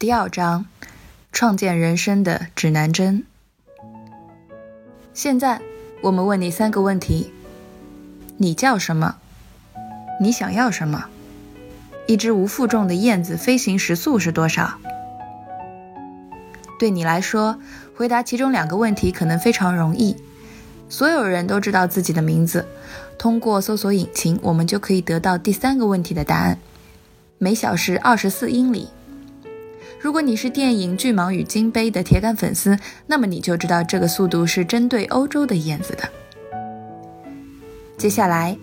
第二章：创建人生的指南针。现在我们问你三个问题：你叫什么？你想要什么？一只无负重的燕子飞行时速是多少？对你来说，回答其中两个问题可能非常容易。所有人都知道自己的名字，通过搜索引擎，我们就可以得到第三个问题的答案：每小时二十四英里。如果你是电影《巨蟒与金杯》的铁杆粉丝，那么你就知道这个速度是针对欧洲的燕子的。接下来，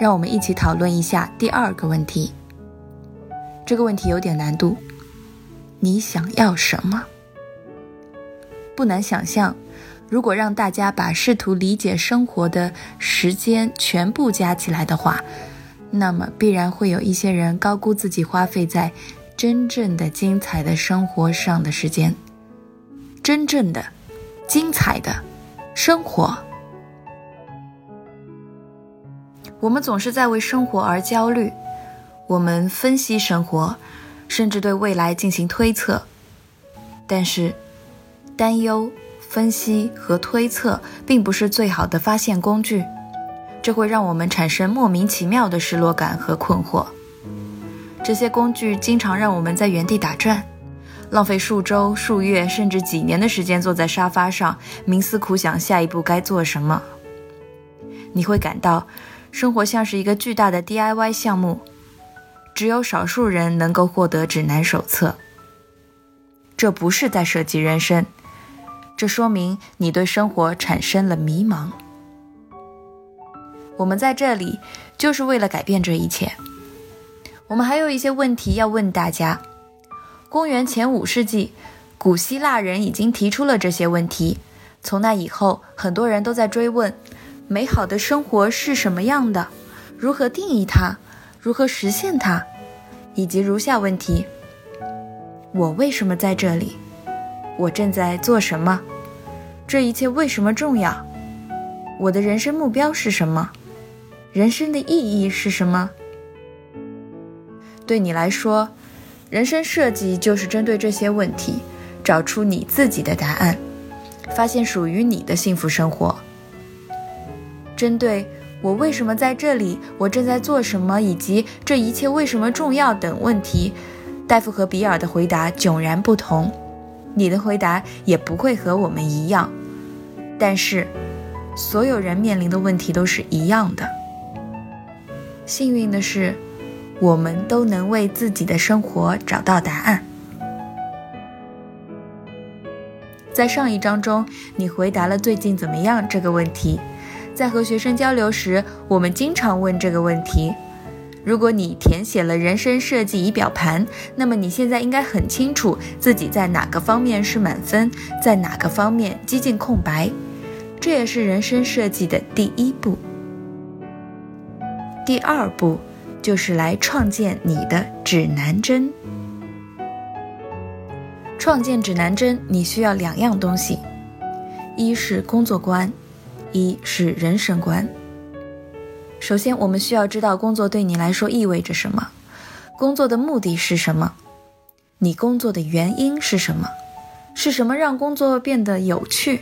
让我们一起讨论一下第二个问题。这个问题有点难度，你想要什么？不难想象，如果让大家把试图理解生活的时间全部加起来的话，那么必然会有一些人高估自己花费在。真正的精彩的生活上的时间，真正的精彩的生活。我们总是在为生活而焦虑，我们分析生活，甚至对未来进行推测。但是，担忧、分析和推测并不是最好的发现工具，这会让我们产生莫名其妙的失落感和困惑。这些工具经常让我们在原地打转，浪费数周、数月甚至几年的时间坐在沙发上冥思苦想下一步该做什么。你会感到生活像是一个巨大的 DIY 项目，只有少数人能够获得指南手册。这不是在设计人生，这说明你对生活产生了迷茫。我们在这里就是为了改变这一切。我们还有一些问题要问大家。公元前五世纪，古希腊人已经提出了这些问题。从那以后，很多人都在追问：美好的生活是什么样的？如何定义它？如何实现它？以及如下问题：我为什么在这里？我正在做什么？这一切为什么重要？我的人生目标是什么？人生的意义是什么？对你来说，人生设计就是针对这些问题，找出你自己的答案，发现属于你的幸福生活。针对我为什么在这里，我正在做什么，以及这一切为什么重要等问题，戴夫和比尔的回答迥然不同，你的回答也不会和我们一样。但是，所有人面临的问题都是一样的。幸运的是。我们都能为自己的生活找到答案。在上一章中，你回答了“最近怎么样”这个问题。在和学生交流时，我们经常问这个问题。如果你填写了人生设计仪表盘，那么你现在应该很清楚自己在哪个方面是满分，在哪个方面几近空白。这也是人生设计的第一步。第二步。就是来创建你的指南针。创建指南针，你需要两样东西：一是工作观，一是人生观。首先，我们需要知道工作对你来说意味着什么，工作的目的是什么，你工作的原因是什么，是什么让工作变得有趣。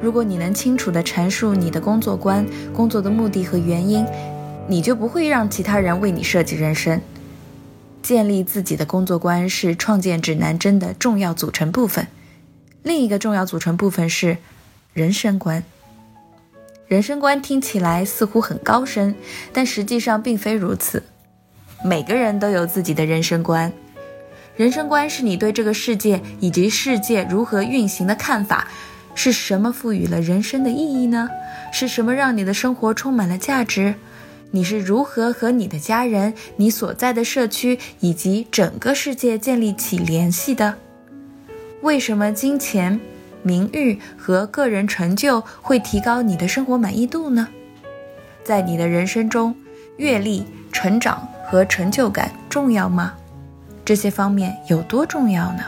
如果你能清楚地阐述你的工作观、工作的目的和原因。你就不会让其他人为你设计人生。建立自己的工作观是创建指南针的重要组成部分。另一个重要组成部分是人生观。人生观听起来似乎很高深，但实际上并非如此。每个人都有自己的人生观。人生观是你对这个世界以及世界如何运行的看法。是什么赋予了人生的意义呢？是什么让你的生活充满了价值？你是如何和你的家人、你所在的社区以及整个世界建立起联系的？为什么金钱、名誉和个人成就会提高你的生活满意度呢？在你的人生中，阅历、成长和成就感重要吗？这些方面有多重要呢？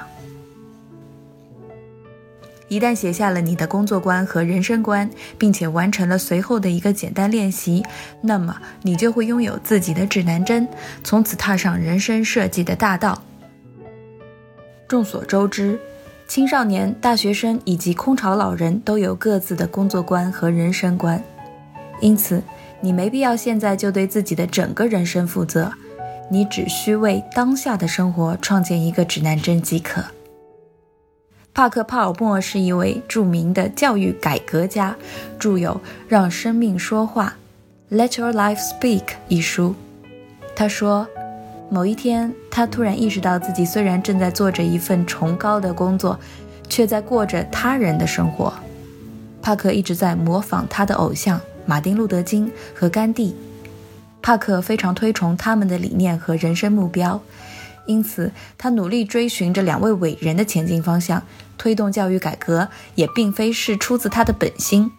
一旦写下了你的工作观和人生观，并且完成了随后的一个简单练习，那么你就会拥有自己的指南针，从此踏上人生设计的大道。众所周知，青少年、大学生以及空巢老人都有各自的工作观和人生观，因此你没必要现在就对自己的整个人生负责，你只需为当下的生活创建一个指南针即可。帕克·帕尔默是一位著名的教育改革家，著有《让生命说话》（Let Your Life Speak） 一书。他说，某一天，他突然意识到自己虽然正在做着一份崇高的工作，却在过着他人的生活。帕克一直在模仿他的偶像马丁·路德·金和甘地。帕克非常推崇他们的理念和人生目标。因此，他努力追寻着两位伟人的前进方向，推动教育改革，也并非是出自他的本心。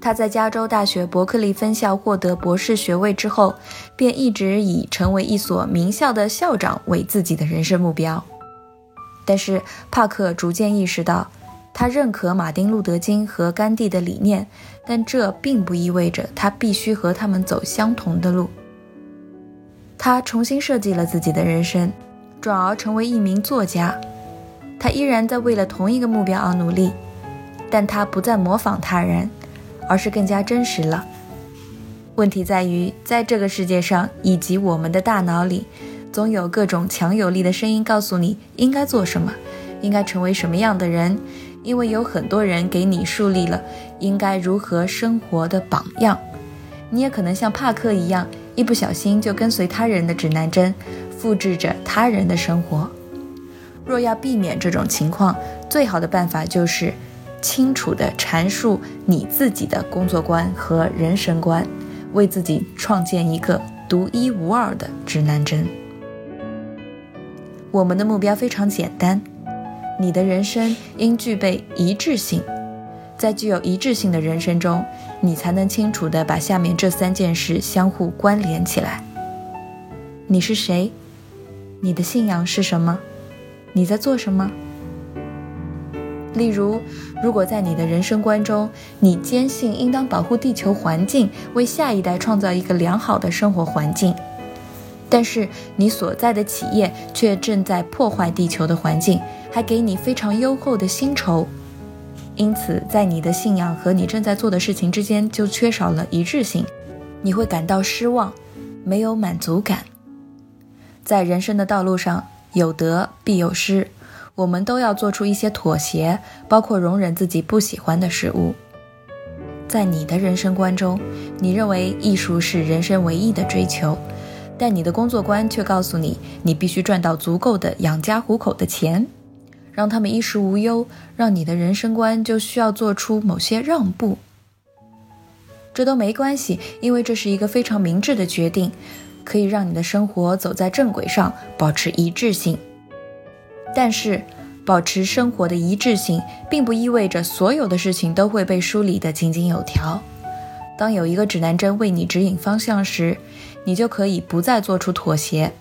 他在加州大学伯克利分校获得博士学位之后，便一直以成为一所名校的校长为自己的人生目标。但是，帕克逐渐意识到，他认可马丁·路德·金和甘地的理念，但这并不意味着他必须和他们走相同的路。他重新设计了自己的人生，转而成为一名作家。他依然在为了同一个目标而努力，但他不再模仿他人，而是更加真实了。问题在于，在这个世界上以及我们的大脑里，总有各种强有力的声音告诉你应该做什么，应该成为什么样的人，因为有很多人给你树立了应该如何生活的榜样。你也可能像帕克一样。一不小心就跟随他人的指南针，复制着他人的生活。若要避免这种情况，最好的办法就是清楚地阐述你自己的工作观和人生观，为自己创建一个独一无二的指南针。我们的目标非常简单，你的人生应具备一致性。在具有一致性的人生中，你才能清楚地把下面这三件事相互关联起来。你是谁？你的信仰是什么？你在做什么？例如，如果在你的人生观中，你坚信应当保护地球环境，为下一代创造一个良好的生活环境，但是你所在的企业却正在破坏地球的环境，还给你非常优厚的薪酬。因此，在你的信仰和你正在做的事情之间就缺少了一致性，你会感到失望，没有满足感。在人生的道路上，有得必有失，我们都要做出一些妥协，包括容忍自己不喜欢的事物。在你的人生观中，你认为艺术是人生唯一的追求，但你的工作观却告诉你，你必须赚到足够的养家糊口的钱。让他们衣食无忧，让你的人生观就需要做出某些让步。这都没关系，因为这是一个非常明智的决定，可以让你的生活走在正轨上，保持一致性。但是，保持生活的一致性，并不意味着所有的事情都会被梳理得井井有条。当有一个指南针为你指引方向时，你就可以不再做出妥协。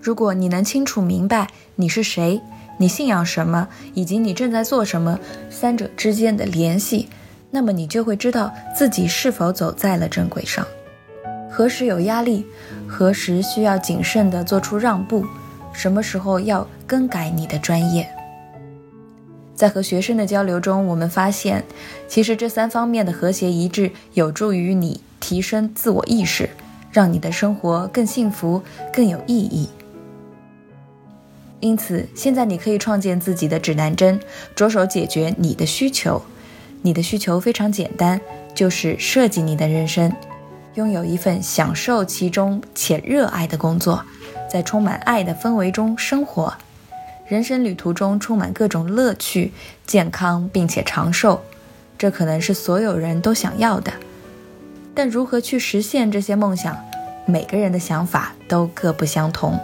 如果你能清楚明白你是谁。你信仰什么，以及你正在做什么，三者之间的联系，那么你就会知道自己是否走在了正轨上。何时有压力，何时需要谨慎地做出让步，什么时候要更改你的专业。在和学生的交流中，我们发现，其实这三方面的和谐一致，有助于你提升自我意识，让你的生活更幸福、更有意义。因此，现在你可以创建自己的指南针，着手解决你的需求。你的需求非常简单，就是设计你的人生，拥有一份享受其中且热爱的工作，在充满爱的氛围中生活。人生旅途中充满各种乐趣，健康并且长寿，这可能是所有人都想要的。但如何去实现这些梦想，每个人的想法都各不相同。